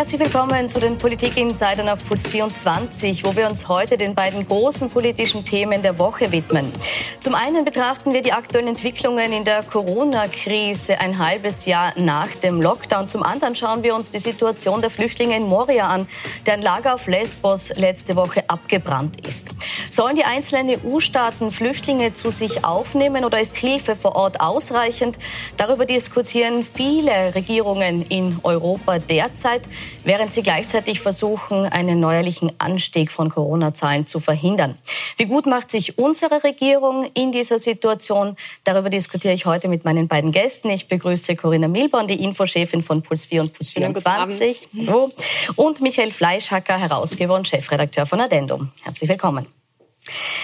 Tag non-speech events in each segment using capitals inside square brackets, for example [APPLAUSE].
Herzlich willkommen zu den Politik-Insidern auf Puls 24, wo wir uns heute den beiden großen politischen Themen der Woche widmen. Zum einen betrachten wir die aktuellen Entwicklungen in der Corona-Krise ein halbes Jahr nach dem Lockdown. Zum anderen schauen wir uns die Situation der Flüchtlinge in Moria an, deren Lager auf Lesbos letzte Woche abgebrannt ist. Sollen die einzelnen EU-Staaten Flüchtlinge zu sich aufnehmen oder ist Hilfe vor Ort ausreichend? Darüber diskutieren viele Regierungen in Europa derzeit während sie gleichzeitig versuchen, einen neuerlichen Anstieg von Corona-Zahlen zu verhindern. Wie gut macht sich unsere Regierung in dieser Situation? Darüber diskutiere ich heute mit meinen beiden Gästen. Ich begrüße Corinna Milborn, die Infochefin von Puls 4 und Puls 24. Und Michael Fleischhacker, Herausgeber und Chefredakteur von Addendum. Herzlich willkommen.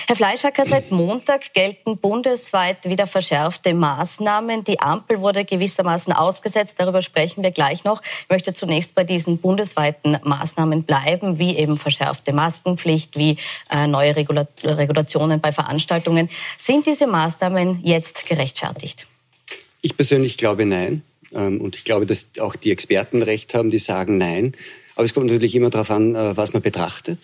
Herr Fleischhacker, seit Montag gelten bundesweit wieder verschärfte Maßnahmen. Die Ampel wurde gewissermaßen ausgesetzt. Darüber sprechen wir gleich noch. Ich möchte zunächst bei diesen bundesweiten Maßnahmen bleiben, wie eben verschärfte Maskenpflicht, wie äh, neue Regula Regulationen bei Veranstaltungen. Sind diese Maßnahmen jetzt gerechtfertigt? Ich persönlich glaube nein. Ähm, und ich glaube, dass auch die Experten recht haben, die sagen nein. Aber es kommt natürlich immer darauf an, äh, was man betrachtet.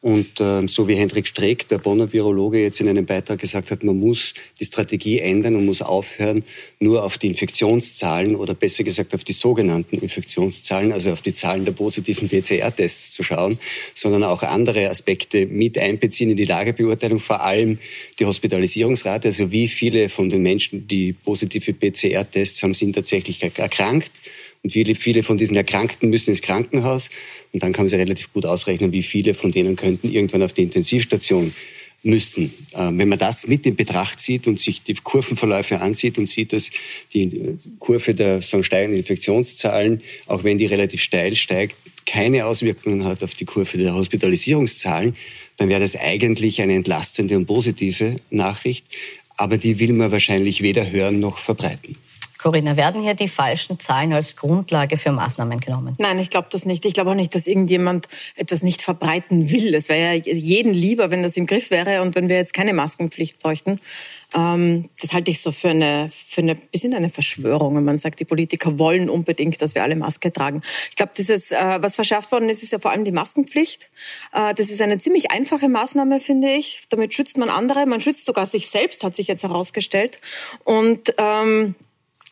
Und äh, so wie Hendrik Streeck, der Bonner Virologe, jetzt in einem Beitrag gesagt hat, man muss die Strategie ändern und muss aufhören, nur auf die Infektionszahlen oder besser gesagt auf die sogenannten Infektionszahlen, also auf die Zahlen der positiven PCR-Tests zu schauen, sondern auch andere Aspekte mit einbeziehen in die Lagebeurteilung, vor allem die Hospitalisierungsrate, also wie viele von den Menschen, die positive PCR-Tests haben, sind tatsächlich erkrankt und viele, viele von diesen Erkrankten müssen ins Krankenhaus. Und dann kann man sich relativ gut ausrechnen, wie viele von denen könnten irgendwann auf die Intensivstation müssen. Ähm, wenn man das mit in Betracht zieht und sich die Kurvenverläufe ansieht und sieht, dass die Kurve der so steigenden Infektionszahlen, auch wenn die relativ steil steigt, keine Auswirkungen hat auf die Kurve der Hospitalisierungszahlen, dann wäre das eigentlich eine entlastende und positive Nachricht. Aber die will man wahrscheinlich weder hören noch verbreiten. Corinna, werden hier die falschen Zahlen als Grundlage für Maßnahmen genommen? Nein, ich glaube das nicht. Ich glaube auch nicht, dass irgendjemand etwas nicht verbreiten will. Es wäre ja jeden lieber, wenn das im Griff wäre und wenn wir jetzt keine Maskenpflicht bräuchten. Ähm, das halte ich so für eine, für eine bisschen eine Verschwörung, wenn man sagt, die Politiker wollen unbedingt, dass wir alle Maske tragen. Ich glaube, dieses, äh, was verschärft worden ist, ist ja vor allem die Maskenpflicht. Äh, das ist eine ziemlich einfache Maßnahme, finde ich. Damit schützt man andere, man schützt sogar sich selbst, hat sich jetzt herausgestellt. Und ähm,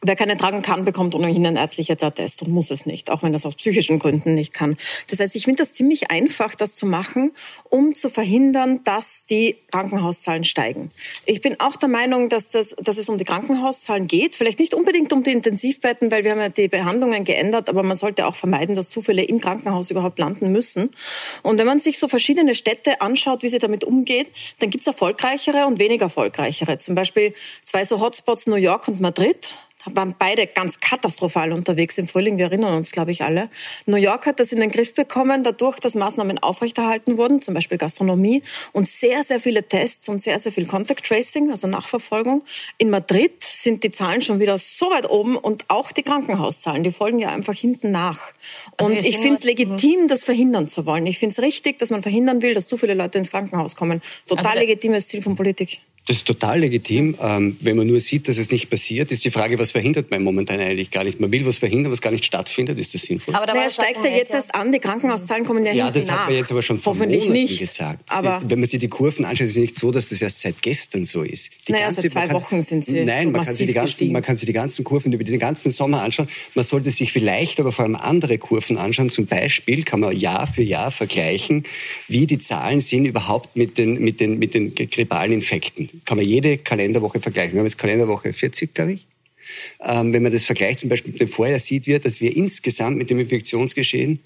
Wer keine tragen kann, bekommt ohnehin ein ärztliches Attest und muss es nicht, auch wenn das aus psychischen Gründen nicht kann. Das heißt, ich finde das ziemlich einfach, das zu machen, um zu verhindern, dass die Krankenhauszahlen steigen. Ich bin auch der Meinung, dass, das, dass es um die Krankenhauszahlen geht. Vielleicht nicht unbedingt um die Intensivbetten, weil wir haben ja die Behandlungen geändert, aber man sollte auch vermeiden, dass zu viele im Krankenhaus überhaupt landen müssen. Und wenn man sich so verschiedene Städte anschaut, wie sie damit umgeht, dann gibt es erfolgreichere und weniger erfolgreichere. Zum Beispiel zwei so Hotspots New York und Madrid waren beide ganz katastrophal unterwegs im Frühling. Wir erinnern uns, glaube ich, alle. New York hat das in den Griff bekommen, dadurch, dass Maßnahmen aufrechterhalten wurden, zum Beispiel Gastronomie und sehr, sehr viele Tests und sehr, sehr viel Contact Tracing, also Nachverfolgung. In Madrid sind die Zahlen schon wieder so weit oben und auch die Krankenhauszahlen, die folgen ja einfach hinten nach. Also und ich finde es legitim, das verhindern zu wollen. Ich finde es richtig, dass man verhindern will, dass zu viele Leute ins Krankenhaus kommen. Total also legitimes Ziel von Politik. Das ist total legitim. Ähm, wenn man nur sieht, dass es nicht passiert, ist die Frage, was verhindert man momentan eigentlich gar nicht? Man will was verhindern, was gar nicht stattfindet. Ist das sinnvoll? Aber da naja, steigt ja jetzt erst an. Die Krankenhauszahlen kommen ja, ja hinten nach. Ja, das hat man jetzt aber schon vor Hoffentlich Monaten nicht. gesagt. Aber wenn man sich die Kurven anschaut, ist es nicht so, dass das erst seit gestern so ist. Die naja, ganze, seit zwei kann, Wochen sind sie Nein, so man, kann sich die ganzen, man kann sich die ganzen Kurven über den ganzen Sommer anschauen. Man sollte sich vielleicht aber vor allem andere Kurven anschauen. Zum Beispiel kann man Jahr für Jahr vergleichen, wie die Zahlen sind überhaupt mit den, mit den, mit den grippalen Infekten. Kann man jede Kalenderwoche vergleichen. Wir haben jetzt Kalenderwoche 40, glaube ich. Ähm, wenn man das vergleicht zum Beispiel mit dem Vorjahr, sieht wir, dass wir insgesamt mit dem Infektionsgeschehen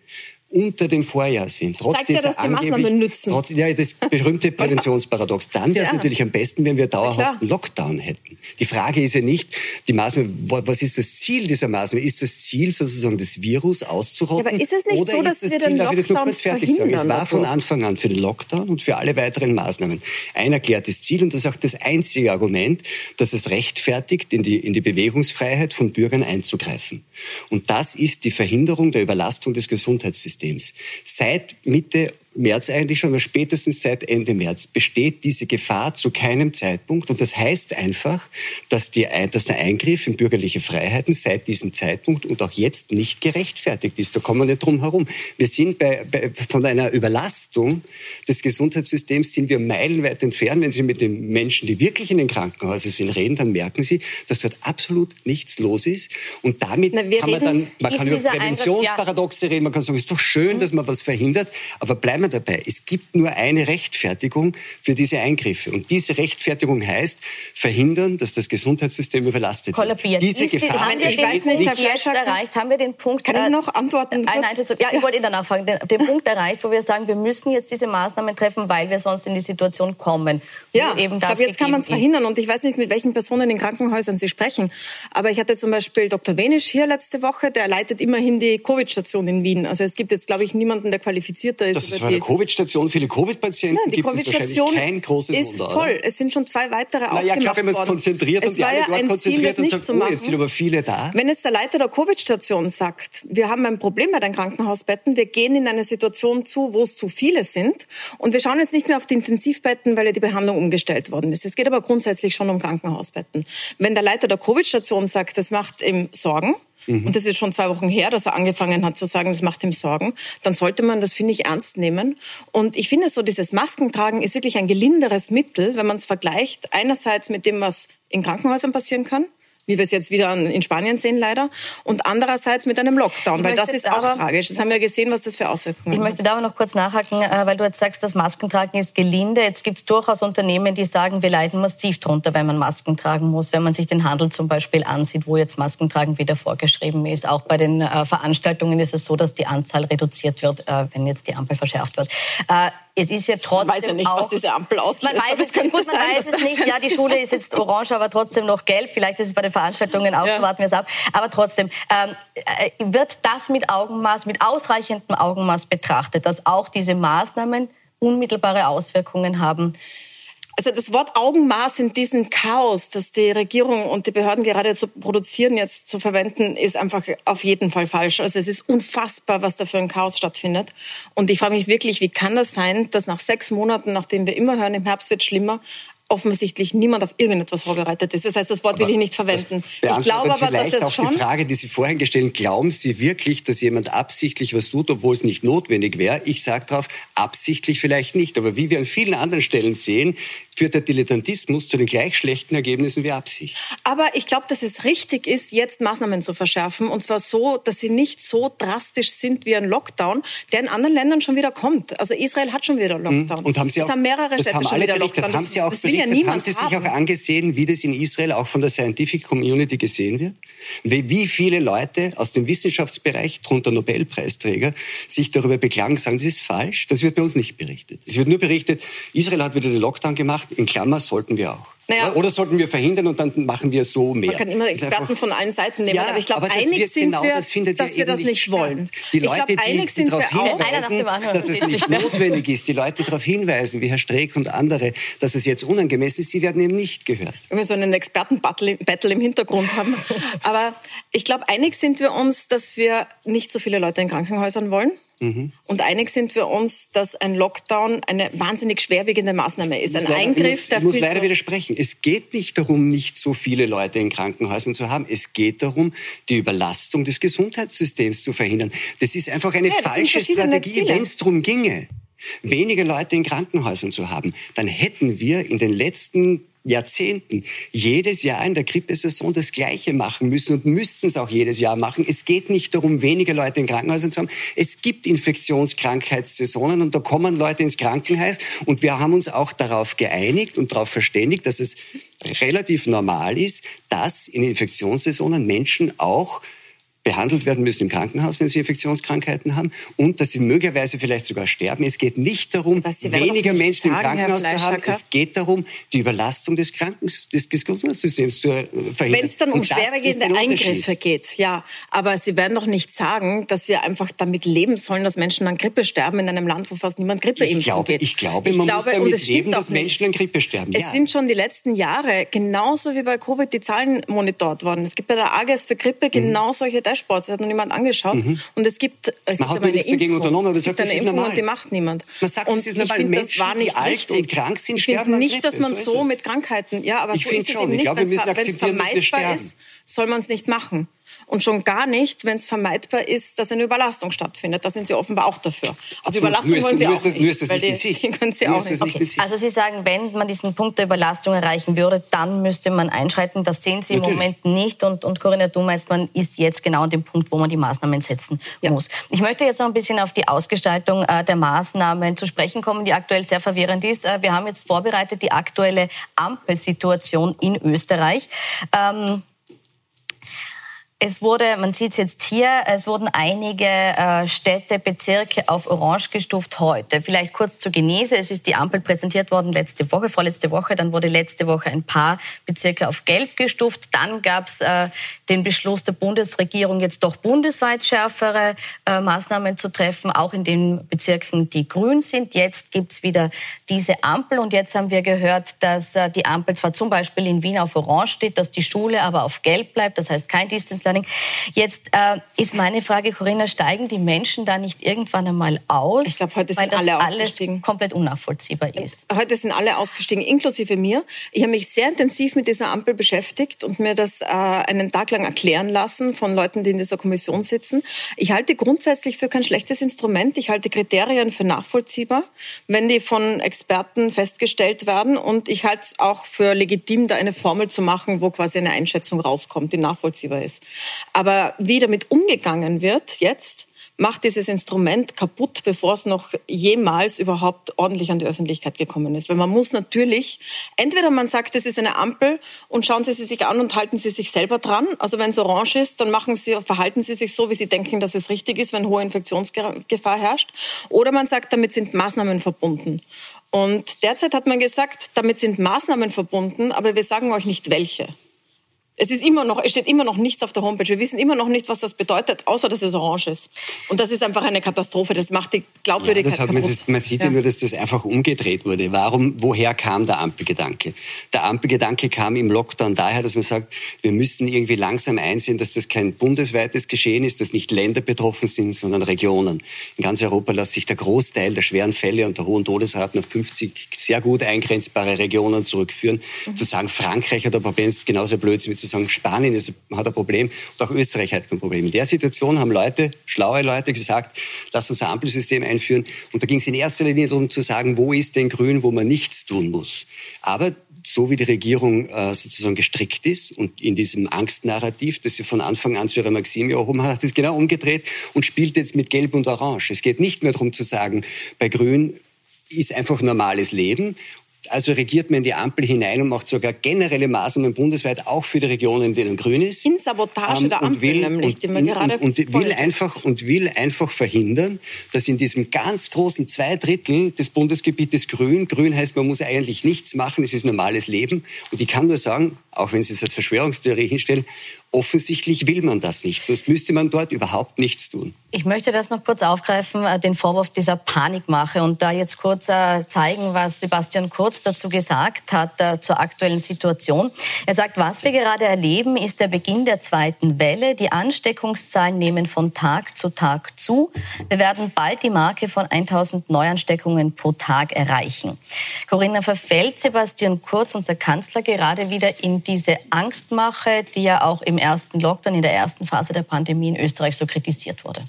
unter dem Vorjahr sind. Trotz Zeigt ja, dass die Maßnahmen nützen. Trotz, ja, das berühmte Präventionsparadox. Dann wäre es ja. natürlich am besten, wenn wir dauerhaft Lockdown hätten. Die Frage ist ja nicht, die Maßnahme, was ist das Ziel dieser Maßnahme? Ist das Ziel sozusagen das Virus auszurotten? Ja, aber ist es nicht oder so, dass das wir den Ziel, Lockdown darf ich das fertig sagen? Es war von Anfang an für den Lockdown und für alle weiteren Maßnahmen ein erklärtes Ziel und das ist auch das einzige Argument, dass es rechtfertigt, in die, in die Bewegungsfreiheit von Bürgern einzugreifen. Und das ist die Verhinderung der Überlastung des Gesundheitssystems. Seit Mitte März eigentlich schon, aber spätestens seit Ende März besteht diese Gefahr zu keinem Zeitpunkt. Und das heißt einfach, dass, die, dass der Eingriff in bürgerliche Freiheiten seit diesem Zeitpunkt und auch jetzt nicht gerechtfertigt ist. Da kommen wir nicht drum herum. Wir sind bei, bei, von einer Überlastung des Gesundheitssystems sind wir meilenweit entfernt. Wenn Sie mit den Menschen, die wirklich in den Krankenhäusern sind, reden, dann merken Sie, dass dort absolut nichts los ist. Und damit Na, kann man dann, man kann über Präventionsparadoxe reden, man kann sagen, es ist doch schön, mhm. dass man was verhindert, aber bleiben wir dabei. Es gibt nur eine Rechtfertigung für diese Eingriffe. Und diese Rechtfertigung heißt, verhindern, dass das Gesundheitssystem überlastet Kollabiert. wird. Diese ist Gefahr die, ich weiß nicht, nicht jetzt erreicht, haben wir den Punkt... Kann ich noch antworten? Nein, nein, ja, ich wollte Ihnen nachfragen. Den, den [LAUGHS] Punkt erreicht, wo wir sagen, wir müssen jetzt diese Maßnahmen treffen, weil wir sonst in die Situation kommen. Ja, eben das aber jetzt kann man es verhindern. Und ich weiß nicht, mit welchen Personen in Krankenhäusern Sie sprechen. Aber ich hatte zum Beispiel Dr. Wenisch hier letzte Woche, der leitet immerhin die Covid-Station in Wien. Also es gibt jetzt, glaube ich, niemanden, der qualifizierter ist. Dass es für eine Covid-Station viele Covid-Patienten gibt, COVID ist wahrscheinlich kein großes ist Wunder. voll. Oder? Es sind schon zwei weitere Na, aufgemacht klar, wenn man es konzentriert es und die alle ja dort konzentriert Ziel, und sagt, oh, jetzt sind aber viele da. Wenn jetzt der Leiter der Covid-Station sagt, wir haben ein Problem bei den Krankenhausbetten, wir gehen in eine Situation zu, wo es zu viele sind und wir schauen jetzt nicht mehr auf die Intensivbetten, weil ja die Behandlung umgestellt worden ist. Es geht aber grundsätzlich schon um Krankenhausbetten. Wenn der Leiter der Covid-Station sagt, das macht ihm Sorgen, mhm. und das ist schon zwei Wochen her, dass er angefangen hat zu sagen, das macht ihm Sorgen, dann sollte man das, finde ich, ernst nehmen. Und ich finde so, dieses Maskentragen ist wirklich ein gelinderes Mittel, wenn man es vergleicht, einerseits mit dem, was in Krankenhäusern passieren kann, wie wir es jetzt wieder in Spanien sehen leider, und andererseits mit einem Lockdown, weil das ist auch aber, tragisch. Das haben wir gesehen, was das für Auswirkungen hat. Ich möchte da aber noch kurz nachhaken, äh, weil du jetzt sagst, das Maskentragen ist gelinde. Jetzt gibt es durchaus Unternehmen, die sagen, wir leiden massiv drunter, wenn man Masken tragen muss. Wenn man sich den Handel zum Beispiel ansieht, wo jetzt Maskentragen wieder vorgeschrieben ist. Auch bei den äh, Veranstaltungen ist es so, dass die Anzahl reduziert wird, äh, wenn jetzt die Ampel verschärft wird es ist ja trotzdem man weiß ja nicht, auch, was diese Ampel auslöst. Man weiß es, gut, man sein, weiß es nicht. Ja, die Schule ist jetzt orange, aber trotzdem noch gelb. Vielleicht ist es bei den Veranstaltungen auch ja. so, warten wir es ab. Aber trotzdem, ähm, äh, wird das mit Augenmaß, mit ausreichendem Augenmaß betrachtet, dass auch diese Maßnahmen unmittelbare Auswirkungen haben also das Wort Augenmaß in diesem Chaos, das die Regierung und die Behörden gerade zu produzieren, jetzt zu verwenden, ist einfach auf jeden Fall falsch. Also es ist unfassbar, was da für ein Chaos stattfindet. Und ich frage mich wirklich, wie kann das sein, dass nach sechs Monaten, nachdem wir immer hören, im Herbst wird schlimmer, offensichtlich niemand auf irgendetwas vorbereitet ist. Das heißt, das Wort aber will ich nicht verwenden. Ich glaube aber, dass es auch schon die Frage, die Sie vorhin gestellt glauben Sie wirklich, dass jemand absichtlich was tut, obwohl es nicht notwendig wäre? Ich sage darauf, absichtlich vielleicht nicht. Aber wie wir an vielen anderen Stellen sehen, führt der Dilettantismus zu den gleich schlechten Ergebnissen wie Absicht. Aber ich glaube, dass es richtig ist, jetzt Maßnahmen zu verschärfen. Und zwar so, dass sie nicht so drastisch sind wie ein Lockdown, der in anderen Ländern schon wieder kommt. Also Israel hat schon wieder Lockdown. Und haben Sie auch, das haben mehrere Städte schon wieder. Lockdown. Haben Sie auch berichtet, ja haben Sie sich haben. auch angesehen, wie das in Israel auch von der Scientific Community gesehen wird? Wie viele Leute aus dem Wissenschaftsbereich, darunter Nobelpreisträger, sich darüber beklagen, sagen, das ist falsch. Das wird bei uns nicht berichtet. Es wird nur berichtet, Israel hat wieder den Lockdown gemacht, in Klammer sollten wir auch. Naja, oder sollten wir verhindern und dann machen wir so mehr? Man kann immer Experten einfach, von allen Seiten nehmen, ja, aber ich glaube, einig sind genau, wir, das dass wir das nicht wollen. Die Leute, ich glaub, einig die, die darauf hinweisen, dass es nicht notwendig ist, die Leute darauf hinweisen, wie Herr Streeck und andere, dass es jetzt unangemessen ist, die werden eben nicht gehört. Wenn wir so einen Expertenbattle im Hintergrund haben. [LAUGHS] aber ich glaube, einig sind wir uns, dass wir nicht so viele Leute in Krankenhäusern wollen. Mhm. Und einig sind wir uns, dass ein Lockdown eine wahnsinnig schwerwiegende Maßnahme ist. Ein leider, Eingriff, der Ich muss leider widersprechen. Es geht nicht darum, nicht so viele Leute in Krankenhäusern zu haben. Es geht darum, die Überlastung des Gesundheitssystems zu verhindern. Das ist einfach eine ja, falsche Strategie, wenn es darum ginge weniger Leute in Krankenhäusern zu haben, dann hätten wir in den letzten Jahrzehnten jedes Jahr in der Grippesaison das Gleiche machen müssen und müssten es auch jedes Jahr machen. Es geht nicht darum, weniger Leute in Krankenhäusern zu haben. Es gibt Infektionskrankheitssaisonen und da kommen Leute ins Krankenhaus und wir haben uns auch darauf geeinigt und darauf verständigt, dass es relativ normal ist, dass in Infektionssaisonen Menschen auch behandelt werden müssen im Krankenhaus, wenn sie Infektionskrankheiten haben und dass sie möglicherweise vielleicht sogar sterben. Es geht nicht darum, weniger Menschen sagen, im Krankenhaus zu haben. Es geht darum, die Überlastung des, Krankens, des Gesundheitssystems zu äh, verhindern. Wenn es dann um schwerwiegende Eingriffe geht, ja. Aber Sie werden doch nicht sagen, dass wir einfach damit leben sollen, dass Menschen an Grippe sterben in einem Land, wo fast niemand Grippe ich glaube, geht. Ich glaube, man glaube, muss damit leben, dass Menschen an Grippe sterben. Es ja. sind schon die letzten Jahre, genauso wie bei Covid, die Zahlen monitort worden. Es gibt bei der AGES für Grippe mhm. genau solche Dashboards Dashboards, das hat noch niemand angeschaut. Mhm. Und es gibt, es man gibt hat eine nichts dagegen unternommen, aber es sagt, das ist normal. Und die macht niemand. Man sagt, und das ist normal. Menschen, das war nicht die alt richtig. und krank sind, ich sterben nicht, dass man so, so mit Krankheiten, ja, aber ich so ist es schon. eben nicht. Wenn es vermeidbar ist, soll man es nicht machen. Und schon gar nicht, wenn es vermeidbar ist, dass eine Überlastung stattfindet. Da sind Sie offenbar auch dafür. Also Überlastung ist, wollen Sie auch nicht. Nur ist das nicht die, können Sie auch nicht. Okay. Also Sie sagen, wenn man diesen Punkt der Überlastung erreichen würde, dann müsste man einschreiten. Das sehen Sie im Natürlich. Moment nicht. Und, und Corinna, du meinst, man ist jetzt genau an dem Punkt, wo man die Maßnahmen setzen ja. muss. Ich möchte jetzt noch ein bisschen auf die Ausgestaltung äh, der Maßnahmen zu sprechen kommen, die aktuell sehr verwirrend ist. Äh, wir haben jetzt vorbereitet die aktuelle Ampelsituation in Österreich. Ähm, es wurde, man sieht es jetzt hier, es wurden einige äh, Städte, Bezirke auf Orange gestuft heute. Vielleicht kurz zur Genese. Es ist die Ampel präsentiert worden letzte Woche, vorletzte Woche. Dann wurde letzte Woche ein paar Bezirke auf Gelb gestuft. Dann gab es äh, den Beschluss der Bundesregierung, jetzt doch bundesweit schärfere äh, Maßnahmen zu treffen, auch in den Bezirken, die grün sind. Jetzt gibt es wieder diese Ampel. Und jetzt haben wir gehört, dass die Ampel zwar zum Beispiel in Wien auf Orange steht, dass die Schule aber auf Gelb bleibt. Das heißt kein Distance Learning. Jetzt äh, ist meine Frage, Corinna, steigen die Menschen da nicht irgendwann einmal aus? Ich glaube, heute sind alle ausgestiegen. Alles komplett unnachvollziehbar ist. Heute sind alle ausgestiegen, inklusive mir. Ich habe mich sehr intensiv mit dieser Ampel beschäftigt und mir das äh, einen Tag lang erklären lassen von Leuten, die in dieser Kommission sitzen. Ich halte grundsätzlich für kein schlechtes Instrument. Ich halte Kriterien für nachvollziehbar, wenn die von Experten festgestellt werden. Und ich halte es auch für legitim, da eine Formel zu machen, wo quasi eine Einschätzung rauskommt, die nachvollziehbar ist. Aber wie damit umgegangen wird jetzt, macht dieses Instrument kaputt, bevor es noch jemals überhaupt ordentlich an die Öffentlichkeit gekommen ist. Weil man muss natürlich, entweder man sagt, es ist eine Ampel und schauen Sie sie sich an und halten Sie sich selber dran. Also wenn es orange ist, dann machen Sie, verhalten Sie sich so, wie Sie denken, dass es richtig ist, wenn hohe Infektionsgefahr herrscht. Oder man sagt, damit sind Maßnahmen verbunden. Und derzeit hat man gesagt, damit sind Maßnahmen verbunden, aber wir sagen euch nicht welche. Es ist immer noch, es steht immer noch nichts auf der Homepage. Wir wissen immer noch nicht, was das bedeutet, außer dass es orange ist. Und das ist einfach eine Katastrophe. Das macht die Glaubwürdigkeit ja, das man, das, man, sieht ja. ja. nur, dass das einfach umgedreht wurde. Warum, woher kam der Ampelgedanke? Der Ampelgedanke kam im Lockdown daher, dass man sagt, wir müssen irgendwie langsam einsehen, dass das kein bundesweites Geschehen ist, dass nicht Länder betroffen sind, sondern Regionen. In ganz Europa lässt sich der Großteil der schweren Fälle und der hohen Todesraten auf 50 sehr gut eingrenzbare Regionen zurückführen. Mhm. Zu sagen, Frankreich hat Problem, ist genauso blöd wie zu sagen, Spanien ist, hat ein Problem und auch Österreich hat ein Problem. In der Situation haben Leute, schlaue Leute gesagt, lass uns ein Ampelsystem einführen. Und da ging es in erster Linie darum zu sagen, wo ist denn grün, wo man nichts tun muss. Aber so wie die Regierung äh, sozusagen gestrickt ist und in diesem Angstnarrativ, das sie von Anfang an zu ihrer Maxime erhoben hat, hat es genau umgedreht und spielt jetzt mit Gelb und Orange. Es geht nicht mehr darum zu sagen, bei Grün ist einfach normales Leben also regiert man in die Ampel hinein und macht sogar generelle Maßnahmen bundesweit, auch für die Regionen, in denen grün ist. In Sabotage ähm, der Ampel will, nämlich, und, die man gerade und, und will einfach und will einfach verhindern, dass in diesem ganz großen zwei Drittel des Bundesgebietes grün, grün heißt, man muss eigentlich nichts machen, es ist normales Leben. Und ich kann nur sagen, auch wenn Sie es als Verschwörungstheorie hinstellen, Offensichtlich will man das nicht, sonst müsste man dort überhaupt nichts tun. Ich möchte das noch kurz aufgreifen, äh, den Vorwurf dieser Panikmache und da jetzt kurz äh, zeigen, was Sebastian Kurz dazu gesagt hat äh, zur aktuellen Situation. Er sagt, was wir gerade erleben, ist der Beginn der zweiten Welle. Die Ansteckungszahlen nehmen von Tag zu Tag zu. Wir werden bald die Marke von 1000 Neuansteckungen pro Tag erreichen. Corinna, verfällt Sebastian Kurz, unser Kanzler, gerade wieder in diese Angstmache, die ja auch im ersten Lockdown, in der ersten Phase der Pandemie in Österreich so kritisiert wurde?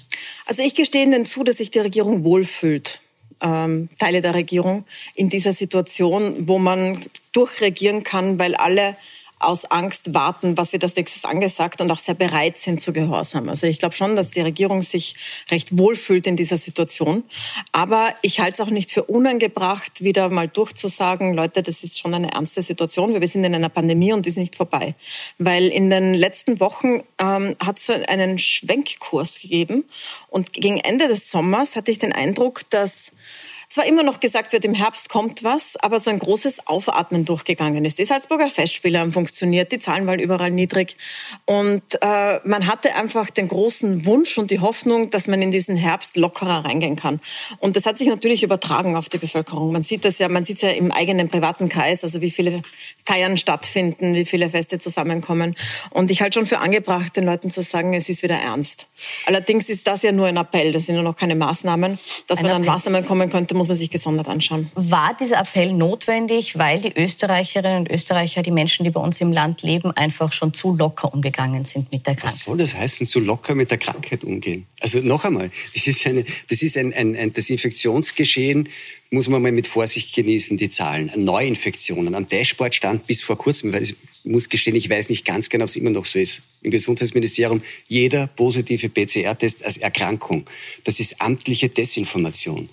Also ich gestehe Ihnen zu, dass sich die Regierung wohlfühlt. Ähm, Teile der Regierung in dieser Situation, wo man durchregieren kann, weil alle aus Angst warten, was wird als nächstes angesagt und auch sehr bereit sind zu Gehorsam. Also ich glaube schon, dass die Regierung sich recht wohlfühlt in dieser Situation. Aber ich halte es auch nicht für unangebracht, wieder mal durchzusagen, Leute, das ist schon eine ernste Situation. Wir sind in einer Pandemie und die ist nicht vorbei. Weil in den letzten Wochen ähm, hat es einen Schwenkkurs gegeben und gegen Ende des Sommers hatte ich den Eindruck, dass zwar immer noch gesagt wird, im Herbst kommt was, aber so ein großes Aufatmen durchgegangen ist. Die Salzburger Festspiele haben funktioniert, die Zahlen waren überall niedrig und äh, man hatte einfach den großen Wunsch und die Hoffnung, dass man in diesen Herbst lockerer reingehen kann. Und das hat sich natürlich übertragen auf die Bevölkerung. Man sieht das ja, man sieht es ja im eigenen privaten Kreis, also wie viele Feiern stattfinden, wie viele Feste zusammenkommen. Und ich halte schon für angebracht, den Leuten zu sagen, es ist wieder ernst. Allerdings ist das ja nur ein Appell, das sind ja noch keine Maßnahmen. Dass ein man an Maßnahmen kommen könnte, muss man sich gesondert anschauen. War dieser Appell notwendig, weil die Österreicherinnen und Österreicher, die Menschen, die bei uns im Land leben, einfach schon zu locker umgegangen sind mit der Krankheit? Was soll das heißen, zu locker mit der Krankheit umgehen? Also noch einmal, das ist, eine, das ist ein, ein, ein Desinfektionsgeschehen, muss man mal mit Vorsicht genießen, die Zahlen. Neuinfektionen. Am Dashboard stand bis vor kurzem, ich muss gestehen, ich weiß nicht ganz genau, ob es immer noch so ist, im Gesundheitsministerium, jeder positive PCR-Test als Erkrankung. Das ist amtliche Desinformation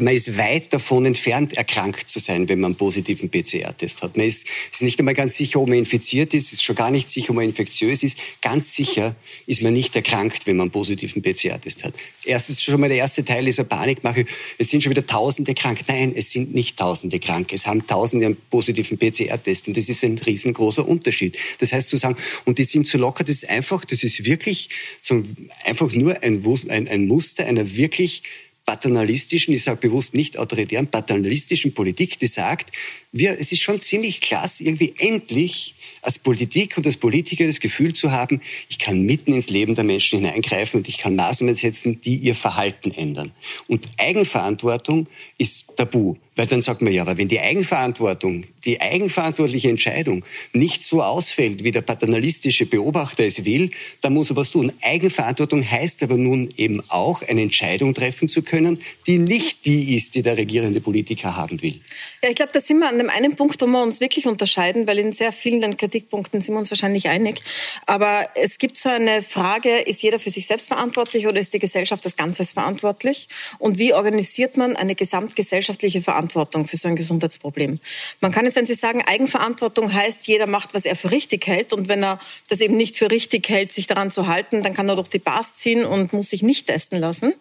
man ist weit davon entfernt, erkrankt zu sein, wenn man einen positiven PCR-Test hat. Man ist, ist nicht einmal ganz sicher, ob man infiziert ist, ist schon gar nicht sicher, ob man infektiös ist. Ganz sicher ist man nicht erkrankt, wenn man einen positiven PCR-Test hat. Erstens schon mal der erste Teil dieser Panikmache. Es sind schon wieder Tausende krank. Nein, es sind nicht Tausende krank. Es haben Tausende einen positiven PCR-Test. Und das ist ein riesengroßer Unterschied. Das heißt zu sagen, und die sind zu locker, das ist einfach, das ist wirklich so einfach nur ein, ein, ein Muster einer wirklich paternalistischen, ich sage bewusst nicht autoritären, paternalistischen Politik, die sagt, wir, es ist schon ziemlich klasse, irgendwie endlich als Politik und als Politiker das Gefühl zu haben, ich kann mitten ins Leben der Menschen hineingreifen und ich kann Maßnahmen setzen, die ihr Verhalten ändern. Und Eigenverantwortung ist tabu. Weil dann sagt man ja, aber wenn die Eigenverantwortung, die eigenverantwortliche Entscheidung nicht so ausfällt, wie der paternalistische Beobachter es will, dann muss er was tun. Eigenverantwortung heißt aber nun eben auch, eine Entscheidung treffen zu können, die nicht die ist, die der regierende Politiker haben will. Ja, ich glaube, da sind wir an dem einen Punkt, wo wir uns wirklich unterscheiden, weil in sehr vielen Kritikpunkten sind wir uns wahrscheinlich einig. Aber es gibt so eine Frage, ist jeder für sich selbst verantwortlich oder ist die Gesellschaft als Ganzes verantwortlich? Und wie organisiert man eine gesamtgesellschaftliche Verantwortung? Für so ein Gesundheitsproblem. Man kann jetzt, wenn Sie sagen, Eigenverantwortung heißt, jeder macht, was er für richtig hält. Und wenn er das eben nicht für richtig hält, sich daran zu halten, dann kann er durch die Bars ziehen und muss sich nicht testen lassen.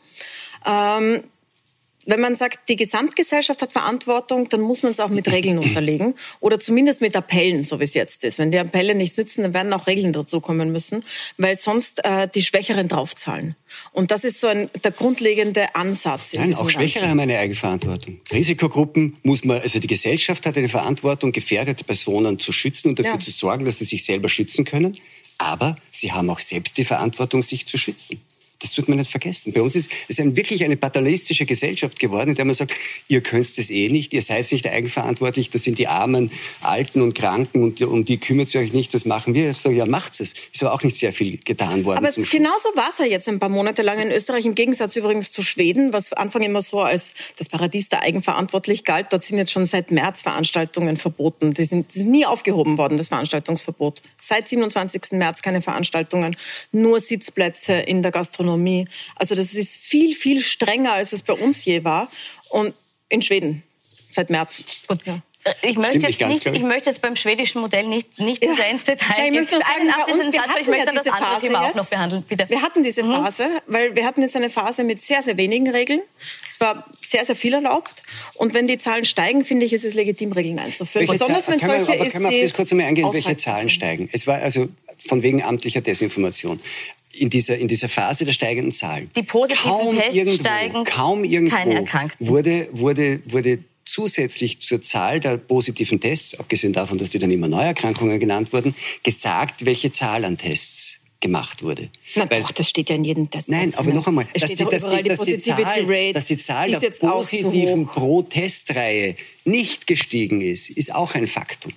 Ähm, wenn man sagt, die Gesamtgesellschaft hat Verantwortung, dann muss man es auch mit Regeln unterlegen oder zumindest mit Appellen, so wie es jetzt ist. Wenn die Appelle nicht nützen, dann werden auch Regeln dazukommen müssen, weil sonst äh, die Schwächeren draufzahlen. Und das ist so ein, der grundlegende Ansatz. Nein, auch Schwächere haben eine Eigenverantwortung. Risikogruppen muss man, also die Gesellschaft hat eine Verantwortung, gefährdete Personen zu schützen und dafür ja. zu sorgen, dass sie sich selber schützen können. Aber sie haben auch selbst die Verantwortung, sich zu schützen. Das tut man nicht vergessen. Bei uns ist es ein, wirklich eine paternalistische Gesellschaft geworden, in der man sagt, ihr könnt es eh nicht, ihr seid nicht eigenverantwortlich, das sind die armen, alten und Kranken und um die kümmert ihr euch nicht, das machen wir. Ich sage, ja, macht's es. Ist aber auch nicht sehr viel getan worden. Aber genauso war es ja jetzt ein paar Monate lang in Österreich, im Gegensatz übrigens zu Schweden, was Anfang immer so als das Paradies der Eigenverantwortlich galt. Dort sind jetzt schon seit März Veranstaltungen verboten. Die sind, die sind nie aufgehoben worden, das Veranstaltungsverbot. Seit 27. März keine Veranstaltungen, nur Sitzplätze in der Gastronomie Gastronomie. Also das ist viel, viel strenger, als es bei uns je war. Und in Schweden seit März. Gut. Ja. Äh, ich möchte, jetzt nicht, ich möchte jetzt beim schwedischen Modell nicht, nicht ja. zu sehr ins Detail ja, ich möchte nur sagen, bei uns, wir hatten ich möchte ja das andere Phase Thema auch noch behandeln. Bitte. Wir hatten diese mhm. Phase, weil wir hatten jetzt eine Phase mit sehr, sehr wenigen Regeln. Es war sehr, sehr viel erlaubt. Und wenn die Zahlen steigen, finde ich, ist es legitim, Regeln einzuführen. Welche Besonders wenn solche wir, aber ist, kann man auf das kurz einmal eingehen, welche Zahlen steigen? Es war also von wegen amtlicher Desinformation in dieser, in dieser Phase der steigenden Zahlen. Die positiven kaum Tests irgendwo, steigen, kaum irgendwo keine Erkrankten. Wurde, wurde, wurde zusätzlich zur Zahl der positiven Tests, abgesehen davon, dass die dann immer Neuerkrankungen genannt wurden, gesagt, welche Zahl an Tests gemacht wurde. Na Weil, doch, das steht ja in jedem Test. Nein, aber noch einmal, dass die, dass, die, dass, die Zahl, dass die Zahl der positiven pro Testreihe nicht gestiegen ist, ist auch ein Faktum.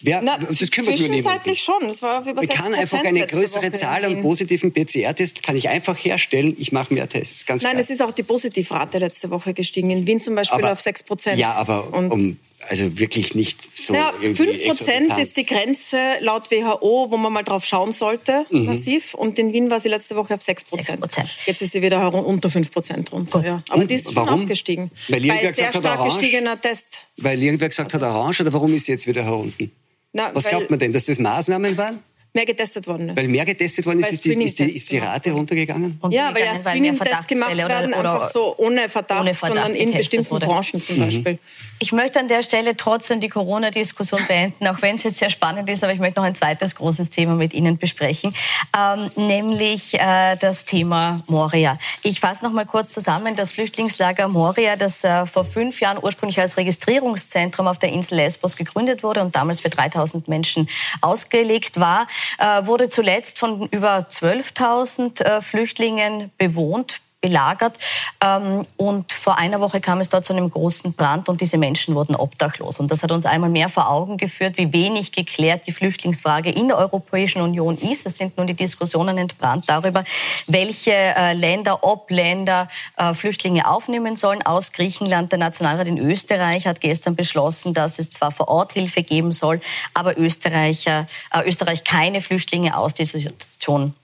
Wer, Na, das können wir zwischenzeitlich schon. Das war über Man kann einfach eine größere Zahl an positiven PCR-Tests kann ich einfach herstellen. Ich mache mehr Tests. Ganz Nein, klar. es ist auch die Positivrate letzte Woche gestiegen. In Wien zum Beispiel aber, auf 6 Prozent. Ja, aber um, also wirklich nicht so. Ja, 5 Prozent ist die Grenze laut WHO, wo man mal drauf schauen sollte, mhm. massiv. Und in Wien war sie letzte Woche auf 6 Prozent. Jetzt ist sie wieder unter 5 Prozent runter. Ja. Aber Und die ist schon warum? abgestiegen. Weil irgendwer sehr gesagt stark gestiegener Test. Weil irgendwer gesagt hat, Orange, oder warum ist sie jetzt wieder herunten? Na, Was glaubt man denn, dass das Maßnahmen waren? Mehr getestet worden ist. Weil mehr getestet worden ist, ist die, ist, die, ist die, Rate runtergegangen? Und ja, weil ja Screening-Tests gemacht werden, oder, einfach so ohne Verdacht, ohne Verdacht sondern in bestimmten wurde. Branchen zum mhm. Beispiel. Ich möchte an der Stelle trotzdem die Corona-Diskussion beenden, auch wenn es jetzt sehr spannend ist, aber ich möchte noch ein zweites großes Thema mit Ihnen besprechen, ähm, nämlich äh, das Thema Moria. Ich fasse noch mal kurz zusammen. Das Flüchtlingslager Moria, das äh, vor fünf Jahren ursprünglich als Registrierungszentrum auf der Insel Lesbos gegründet wurde und damals für 3000 Menschen ausgelegt war, wurde zuletzt von über 12.000 äh, Flüchtlingen bewohnt belagert. Ähm, und vor einer Woche kam es dort zu einem großen Brand und diese Menschen wurden obdachlos. Und das hat uns einmal mehr vor Augen geführt, wie wenig geklärt die Flüchtlingsfrage in der Europäischen Union ist. Es sind nun die Diskussionen entbrannt darüber, welche äh, Länder, ob Länder äh, Flüchtlinge aufnehmen sollen aus Griechenland. Der Nationalrat in Österreich hat gestern beschlossen, dass es zwar vor Ort Hilfe geben soll, aber Österreicher, äh, Österreich keine Flüchtlinge aus dieser Situation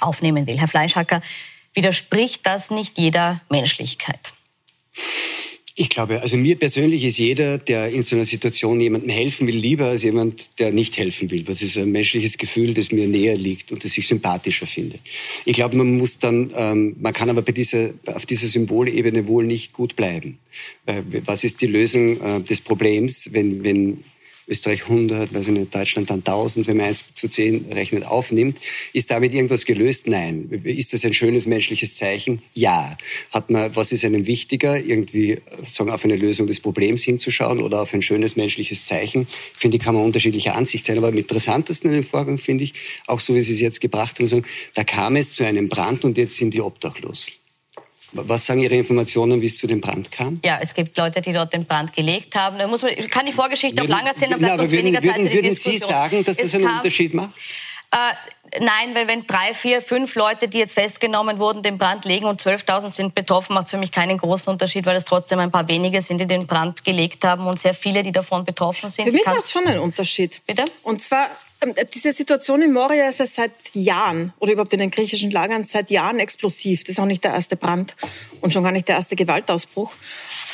aufnehmen will. Herr Fleischhacker, widerspricht das nicht jeder Menschlichkeit? Ich glaube, also mir persönlich ist jeder, der in so einer Situation jemandem helfen will, lieber als jemand, der nicht helfen will. Das ist ein menschliches Gefühl, das mir näher liegt und das ich sympathischer finde. Ich glaube, man muss dann, ähm, man kann aber bei dieser, auf dieser Symbolebene wohl nicht gut bleiben. Äh, was ist die Lösung äh, des Problems, wenn, wenn Österreich 100, weiß ich nicht, Deutschland dann 1000, wenn man 1 zu 10 rechnet, aufnimmt. Ist damit irgendwas gelöst? Nein. Ist das ein schönes menschliches Zeichen? Ja. Hat man, was ist einem wichtiger, irgendwie sagen, auf eine Lösung des Problems hinzuschauen oder auf ein schönes menschliches Zeichen? Finde ich, kann man unterschiedlicher Ansicht sein. Aber am interessantesten an dem Vorgang finde ich, auch so wie Sie es jetzt gebracht haben, sagen, da kam es zu einem Brand und jetzt sind die obdachlos. Was sagen Ihre Informationen, wie es zu dem Brand kam? Ja, es gibt Leute, die dort den Brand gelegt haben. Da muss man, ich kann die Vorgeschichte würden, auch lang erzählen, dann bleibt na, uns würden, weniger Zeit würden, für die würden Diskussion. Sie sagen, dass es das einen kam, Unterschied macht? Äh, nein, weil wenn drei, vier, fünf Leute, die jetzt festgenommen wurden, den Brand legen und 12.000 sind betroffen, macht es für mich keinen großen Unterschied, weil es trotzdem ein paar wenige sind, die den Brand gelegt haben und sehr viele, die davon betroffen sind. Für mich macht es schon einen Unterschied. Bitte? Und zwar diese Situation in Moria ist ja seit Jahren oder überhaupt in den griechischen Lagern seit Jahren explosiv. Das ist auch nicht der erste Brand und schon gar nicht der erste Gewaltausbruch.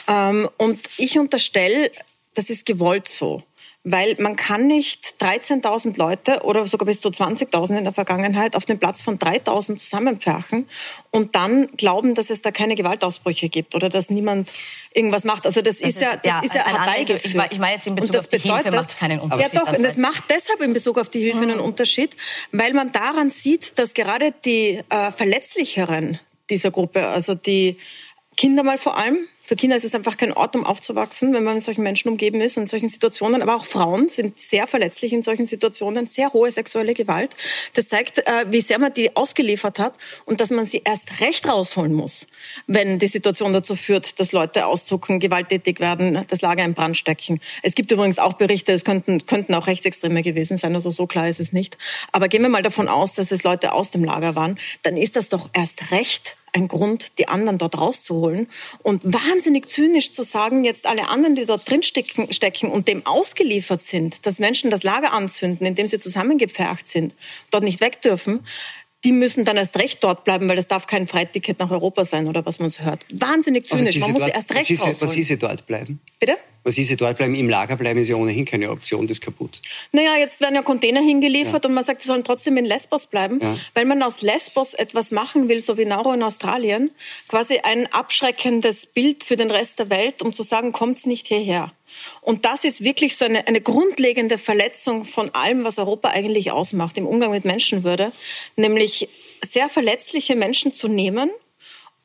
Ähm, und ich unterstelle, das ist gewollt so weil man kann nicht 13.000 Leute oder sogar bis zu 20.000 in der Vergangenheit auf den Platz von 3.000 zusammenpferchen und dann glauben, dass es da keine Gewaltausbrüche gibt oder dass niemand irgendwas macht. Also das, das ist, ja, das ja, ist ja herbeigeführt. Ich meine jetzt in Bezug auf die bedeutet, Hilfe macht keinen Unterschied. Ja doch, und das macht deshalb in Bezug auf die Hilfe einen hm. Unterschied, weil man daran sieht, dass gerade die äh, verletzlicheren dieser Gruppe, also die Kinder mal vor allem, für Kinder ist es einfach kein Ort, um aufzuwachsen, wenn man mit solchen Menschen umgeben ist und in solchen Situationen. Aber auch Frauen sind sehr verletzlich in solchen Situationen, sehr hohe sexuelle Gewalt. Das zeigt, äh, wie sehr man die ausgeliefert hat und dass man sie erst recht rausholen muss, wenn die Situation dazu führt, dass Leute auszucken, gewalttätig werden, das Lager in Brand stecken. Es gibt übrigens auch Berichte, es könnten, könnten auch Rechtsextreme gewesen sein, also so klar ist es nicht. Aber gehen wir mal davon aus, dass es Leute aus dem Lager waren, dann ist das doch erst recht ein Grund, die anderen dort rauszuholen. Und wahnsinnig zynisch zu sagen, jetzt alle anderen, die dort drin stecken, und dem ausgeliefert sind, dass Menschen das Lager anzünden, indem sie zusammengepfercht sind, dort nicht weg dürfen, die müssen dann erst recht dort bleiben, weil das darf kein Freiticket nach Europa sein oder was man so hört. Wahnsinnig zynisch. Man muss dort, erst recht was ist, was ist sie dort bleiben? Bitte? Was ist sie dort bleiben? Im Lager bleiben ist ja ohnehin keine Option, das ist kaputt. Naja, jetzt werden ja Container hingeliefert ja. und man sagt, sie sollen trotzdem in Lesbos bleiben, ja. weil man aus Lesbos etwas machen will, so wie Nauru in Australien. Quasi ein abschreckendes Bild für den Rest der Welt, um zu sagen, kommt's nicht hierher. Und das ist wirklich so eine, eine grundlegende Verletzung von allem, was Europa eigentlich ausmacht im Umgang mit Menschenwürde, nämlich sehr verletzliche Menschen zu nehmen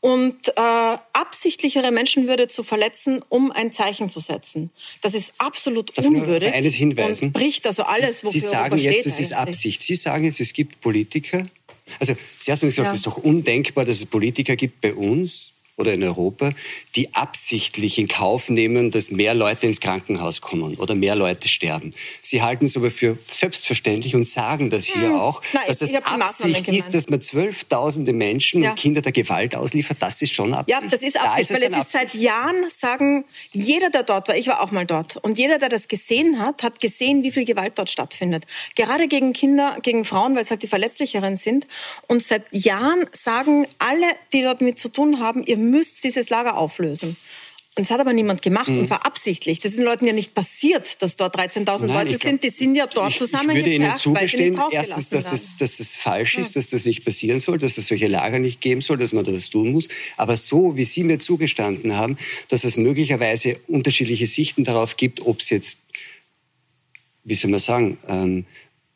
und äh, absichtlichere Menschenwürde zu verletzen, um ein Zeichen zu setzen. Das ist absolut Darf unwürdig eines hinweisen? und bricht also alles, wofür Sie sagen Europa jetzt, es ist Absicht. Sie sagen jetzt, es gibt Politiker. Also zuerst haben Sie gesagt, es ja. ist doch undenkbar, dass es Politiker gibt bei uns, oder in Europa, die absichtlich in Kauf nehmen, dass mehr Leute ins Krankenhaus kommen oder mehr Leute sterben. Sie halten es aber für selbstverständlich und sagen das hier hm. auch, Nein, dass es Absicht ist, dass man zwölftausende Menschen ja. und Kinder der Gewalt ausliefert. Das ist schon Absicht. Ja, das ist Absicht, da ist weil es ist seit Jahren, sagen jeder, der dort war, ich war auch mal dort, und jeder, der das gesehen hat, hat gesehen, wie viel Gewalt dort stattfindet. Gerade gegen Kinder, gegen Frauen, weil es halt die Verletzlicheren sind. Und seit Jahren sagen alle, die dort mit zu tun haben, ihr müsst dieses Lager auflösen. Und das hat aber niemand gemacht, mhm. und zwar absichtlich. Das ist den Leuten ja nicht passiert, dass dort 13.000 Leute glaub, sind. Die sind ja dort ich, zusammengepfercht, Ich würde Ihnen zugestehen, erstens, dass das, dass das falsch ist, ja. dass das nicht passieren soll, dass es solche Lager nicht geben soll, dass man das tun muss. Aber so, wie Sie mir zugestanden haben, dass es möglicherweise unterschiedliche Sichten darauf gibt, ob es jetzt, wie soll man sagen, ähm,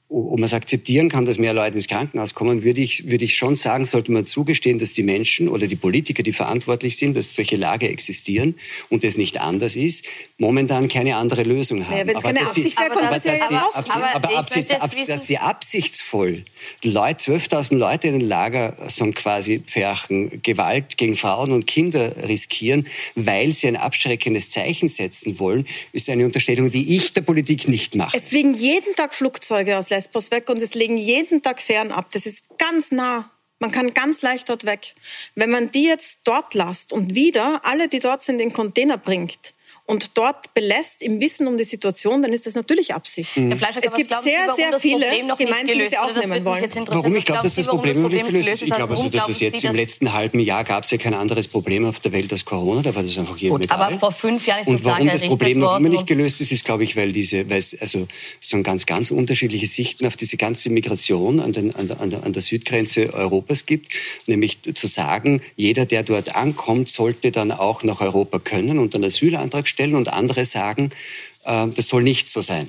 ob man es akzeptieren kann, dass mehr Leute ins Krankenhaus kommen, würde ich, würde ich schon sagen, sollte man zugestehen, dass die Menschen oder die Politiker, die verantwortlich sind, dass solche Lager existieren und es nicht anders ist, momentan keine andere Lösung haben. Ja, wenn es keine Absicht wäre, kommt das ja raus. Aber, aber absicht, dass sie absichtsvoll Leute, 12.000 Leute in den Lager so quasi pferchen, Gewalt gegen Frauen und Kinder riskieren, weil sie ein abschreckendes Zeichen setzen wollen, ist eine Unterstellung, die ich der Politik nicht mache. Es fliegen jeden Tag Flugzeuge aus Lesbos weg und es legen jeden Tag Fähren ab. Das ist ganz nah. Man kann ganz leicht dort weg. Wenn man die jetzt dort lasst und wieder alle, die dort sind, in den Container bringt, und dort belässt im Wissen um die Situation, dann ist das natürlich Absicht. Mhm. es gibt sehr, Sie, sehr viele Gemeinden, die sie aufnehmen wollen. Warum? Ich glaube, dass das Problem noch nicht gelöst ist. Ich glaube, also, dass es jetzt im letzten halben Jahr gab es ja kein anderes Problem auf der Welt als Corona. Da war das einfach jedem egal. Aber vor fünf Jahren ist und das warum das Problem noch immer nicht gelöst ist, ist, glaube ich, weil diese, weil es also so ganz, ganz unterschiedliche Sichten auf diese ganze Migration an, den, an, der, an, der, an der Südgrenze Europas gibt. Nämlich zu sagen, jeder, der dort ankommt, sollte dann auch nach Europa können und einen Asylantrag stellen stellen und andere sagen, äh, das soll nicht so sein.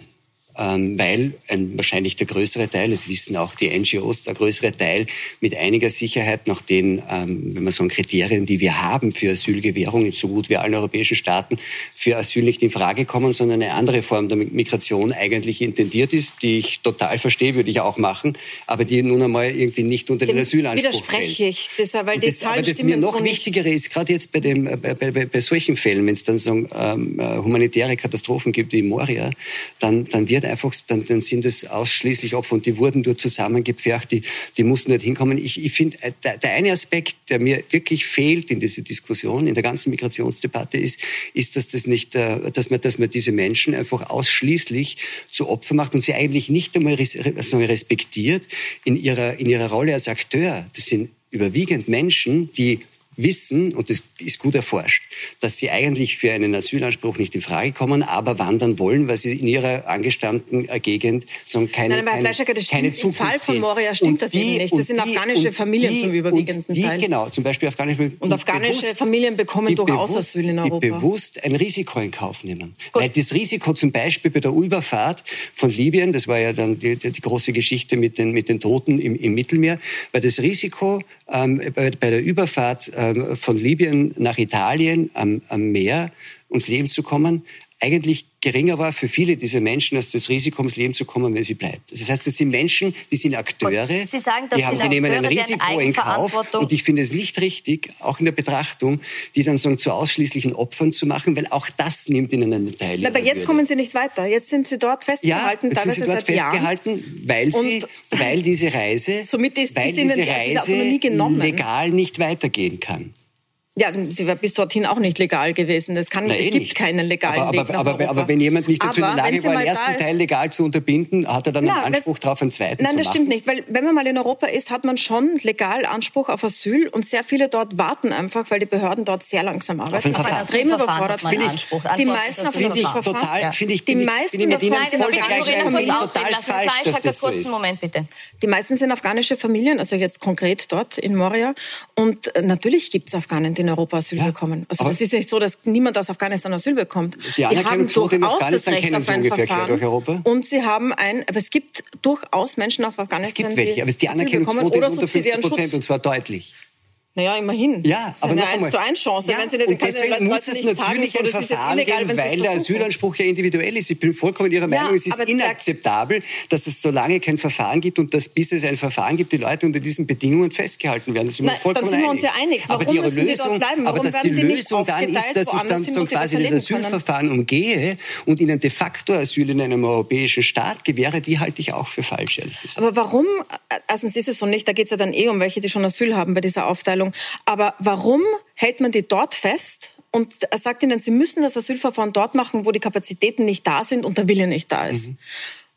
Ähm, weil ein, wahrscheinlich der größere Teil, das wissen auch die NGOs, der größere Teil mit einiger Sicherheit nach den, ähm, wenn man so Kriterien, die wir haben für Asylgewährung in so gut wie allen europäischen Staaten, für Asyl nicht in Frage kommen, sondern eine andere Form der Migration eigentlich intendiert ist, die ich total verstehe, würde ich auch machen, aber die nun einmal irgendwie nicht unter den Asylanspruch widerspreche ich, das, weil die das, aber das mir noch so wichtigere ist, gerade jetzt bei, dem, bei, bei, bei solchen Fällen, wenn es dann so ähm, äh, humanitäre Katastrophen gibt wie in Moria, dann, dann wird einfach, dann, dann sind es ausschließlich Opfer und die wurden dort zusammengepfercht, die, die mussten dort hinkommen. Ich, ich finde, äh, der, der eine Aspekt, der mir wirklich fehlt in dieser Diskussion, in der ganzen Migrationsdebatte ist, ist, dass das nicht, äh, dass man, dass man diese Menschen einfach ausschließlich zu Opfer macht und sie eigentlich nicht einmal respektiert in ihrer, in ihrer Rolle als Akteur. Das sind überwiegend Menschen, die wissen, und das ist gut erforscht, dass sie eigentlich für einen Asylanspruch nicht in Frage kommen, aber wandern wollen, weil sie in ihrer angestammten äh, Gegend so keine, Nein, keine, Fleischer, das keine stimmt, Zukunft Im Fall von Moria stimmt und das die, eben nicht. Das sind die, afghanische Familien die, zum überwiegenden die, Teil. Genau, zum Beispiel afghanische Und afghanische bewusst, Familien bekommen durchaus bewusst, Asyl in Europa. Die bewusst ein Risiko in Kauf nehmen. Gut. Weil das Risiko zum Beispiel bei der Überfahrt von Libyen, das war ja dann die, die, große Geschichte mit den, mit den Toten im, im Mittelmeer, weil das Risiko ähm, bei, bei der Überfahrt von Libyen nach Italien am, am Meer ums Leben zu kommen, eigentlich geringer war für viele dieser Menschen als das Risiko, ums Leben zu kommen, wenn sie bleibt. Das heißt, das sind Menschen, die sind Akteure, sie sagen, die, haben, die nehmen ein Risiko in Kauf. Und ich finde es nicht richtig, auch in der Betrachtung, die dann so zu ausschließlichen Opfern zu machen, weil auch das nimmt ihnen einen Teil. Aber jetzt Würde. kommen sie nicht weiter. Jetzt sind sie dort festgehalten, ja, jetzt sind sie dort festgehalten, Jahren. weil sie, weil diese Reise, [LAUGHS] somit ist, weil ist diese Reise legal nicht weitergehen kann. Ja, sie war bis dorthin auch nicht legal gewesen. Es, kann, Nein, es eh gibt nicht. keinen legalen aber, Weg aber, nach aber, Europa. aber wenn jemand nicht dazu aber in der Lage war, den ersten Teil legal zu unterbinden, hat er dann Na, einen Anspruch darauf, einen zweiten Nein, zu das stimmt nicht. Weil wenn man mal in Europa ist, hat man schon legal Anspruch auf Asyl und sehr viele dort warten einfach, weil die Behörden dort sehr langsam arbeiten. Auf ein extrem überfordert ich, die meisten auf finde ich total, finde ich, die meisten bin mit Ihnen voll total falsch, dass das so ist. Moment bitte. Die meisten sind afghanische Familien, also jetzt konkret dort in Moria. Und äh, natürlich gibt es Afghanen, die in Europa Asyl bekommen bekommen. Also es ist nicht so, dass niemand aus Afghanistan Asyl bekommt. Die Anerkennungsquote in Afghanistan kennen Sie ungefähr quer durch Europa. Und sie haben ein, aber es gibt durchaus Menschen auf Afghanistan, es gibt welche, aber die Anerkennungsquote ist unter 50 Prozent und zwar deutlich. Naja, immerhin. Ja, aber noch eine 1 zu 1 Chance. Ja, wenn Sie nicht, und deswegen Leute muss es natürlich sagen, ein Verfahren illegal, geben, weil der Asylanspruch ja individuell ist. Ich bin vollkommen Ihrer Meinung, ja, es ist inakzeptabel, dass es so lange kein Verfahren gibt und dass bis es ein Verfahren gibt, die Leute unter diesen Bedingungen festgehalten werden. Das ist Nein, vollkommen dann sind wir uns ja einig. Warum aber die Lösung, aber dass die Lösung dann ist, dass ich dann so quasi das Asylverfahren können? umgehe und ihnen de facto Asyl in einem europäischen Staat gewähre, die halte ich auch für falsch. Aber warum, erstens ist es so nicht, da geht es ja dann eh um welche, die schon Asyl haben bei dieser Aufteilung. Aber warum hält man die dort fest und sagt ihnen, sie müssen das Asylverfahren dort machen, wo die Kapazitäten nicht da sind und der Wille nicht da ist? Mhm.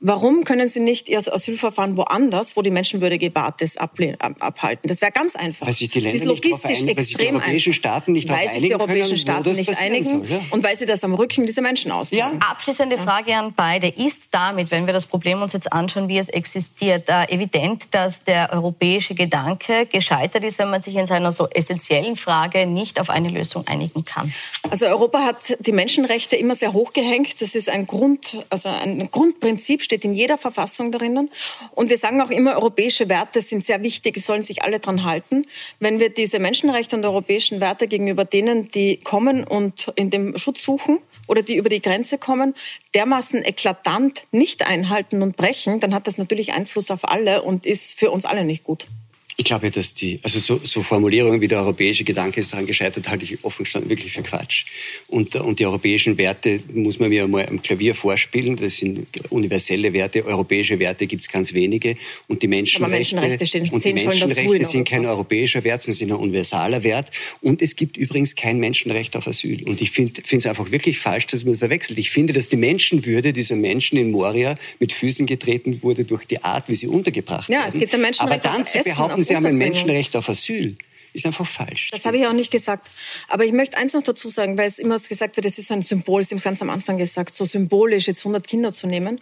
Warum können Sie nicht Ihr Asylverfahren woanders, wo die Menschenwürde gewahrt ist, abhalten? Das wäre ganz einfach. Weil sich die Länder nicht darauf einigen, weil sich die europäischen Staaten nicht darauf einigen die europäischen können, Staaten nicht einigen soll, ja? und weil sie das am Rücken dieser Menschen austragen. Ja. Abschließende Frage an beide. Ist damit, wenn wir das Problem uns jetzt anschauen, wie es existiert, äh, evident, dass der europäische Gedanke gescheitert ist, wenn man sich in seiner so essentiellen Frage nicht auf eine Lösung einigen kann? Also Europa hat die Menschenrechte immer sehr hochgehängt. Das ist ein Grund, also ein Grundprinzip, steht in jeder Verfassung drinnen. Und wir sagen auch immer, europäische Werte sind sehr wichtig, sollen sich alle dran halten. Wenn wir diese Menschenrechte und europäischen Werte gegenüber denen, die kommen und in dem Schutz suchen oder die über die Grenze kommen, dermaßen eklatant nicht einhalten und brechen, dann hat das natürlich Einfluss auf alle und ist für uns alle nicht gut. Ich glaube, dass die, also so, so Formulierungen wie der europäische Gedanke ist daran gescheitert, halte ich offen gestanden wirklich für Quatsch. Und, und die europäischen Werte muss man mir mal am Klavier vorspielen. Das sind universelle Werte. Europäische Werte gibt es ganz wenige. Und die Menschenrechte, Menschenrechte stehen und die Menschenrechte sind kein europäischer Wert, sondern sind ein universaler Wert. Und es gibt übrigens kein Menschenrecht auf Asyl. Und ich finde es einfach wirklich falsch, dass man verwechselt. Ich finde, dass die Menschenwürde dieser Menschen in Moria mit Füßen getreten wurde durch die Art, wie sie untergebracht ja, werden. Es gibt ein Menschenrecht Aber dann zu behaupten, Sie haben ein Menschenrecht auf Asyl ist einfach falsch. Das habe ich auch nicht gesagt. Aber ich möchte eins noch dazu sagen, weil es immer gesagt wird, es ist so ein Symbol, Sie haben es ganz am Anfang gesagt, so symbolisch jetzt 100 Kinder zu nehmen.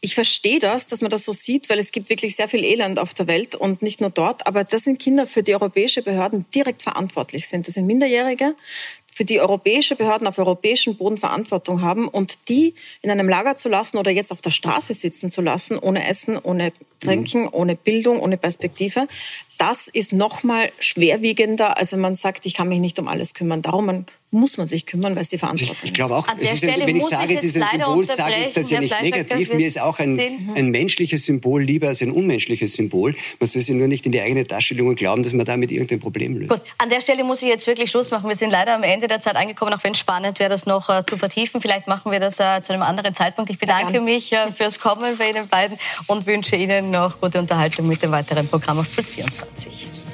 Ich verstehe das, dass man das so sieht, weil es gibt wirklich sehr viel Elend auf der Welt und nicht nur dort. Aber das sind Kinder, für die europäische Behörden direkt verantwortlich sind. Das sind Minderjährige, für die europäische Behörden auf europäischem Boden Verantwortung haben und die in einem Lager zu lassen oder jetzt auf der Straße sitzen zu lassen, ohne Essen, ohne Trinken, mhm. ohne Bildung, ohne Perspektive, das ist noch mal schwerwiegender, als wenn man sagt, ich kann mich nicht um alles kümmern. Darum muss man sich kümmern, weil es die Verantwortung ist. Ich glaube auch, ist ein, wenn ich sage, es ist ein Symbol, sage ich das ja nicht negativ. Mir ist auch ein, ein menschliches Symbol lieber als ein unmenschliches Symbol. Man soll sich nur nicht in die eigene Tasche legen und glauben, dass man damit irgendein Problem löst. Gut, an der Stelle muss ich jetzt wirklich Schluss machen. Wir sind leider am Ende der Zeit angekommen, auch wenn es spannend wäre, das noch äh, zu vertiefen. Vielleicht machen wir das äh, zu einem anderen Zeitpunkt. Ich bedanke ja, mich äh, fürs Kommen bei Ihnen beiden und wünsche Ihnen noch gute Unterhaltung mit dem weiteren Programm auf Plus 24.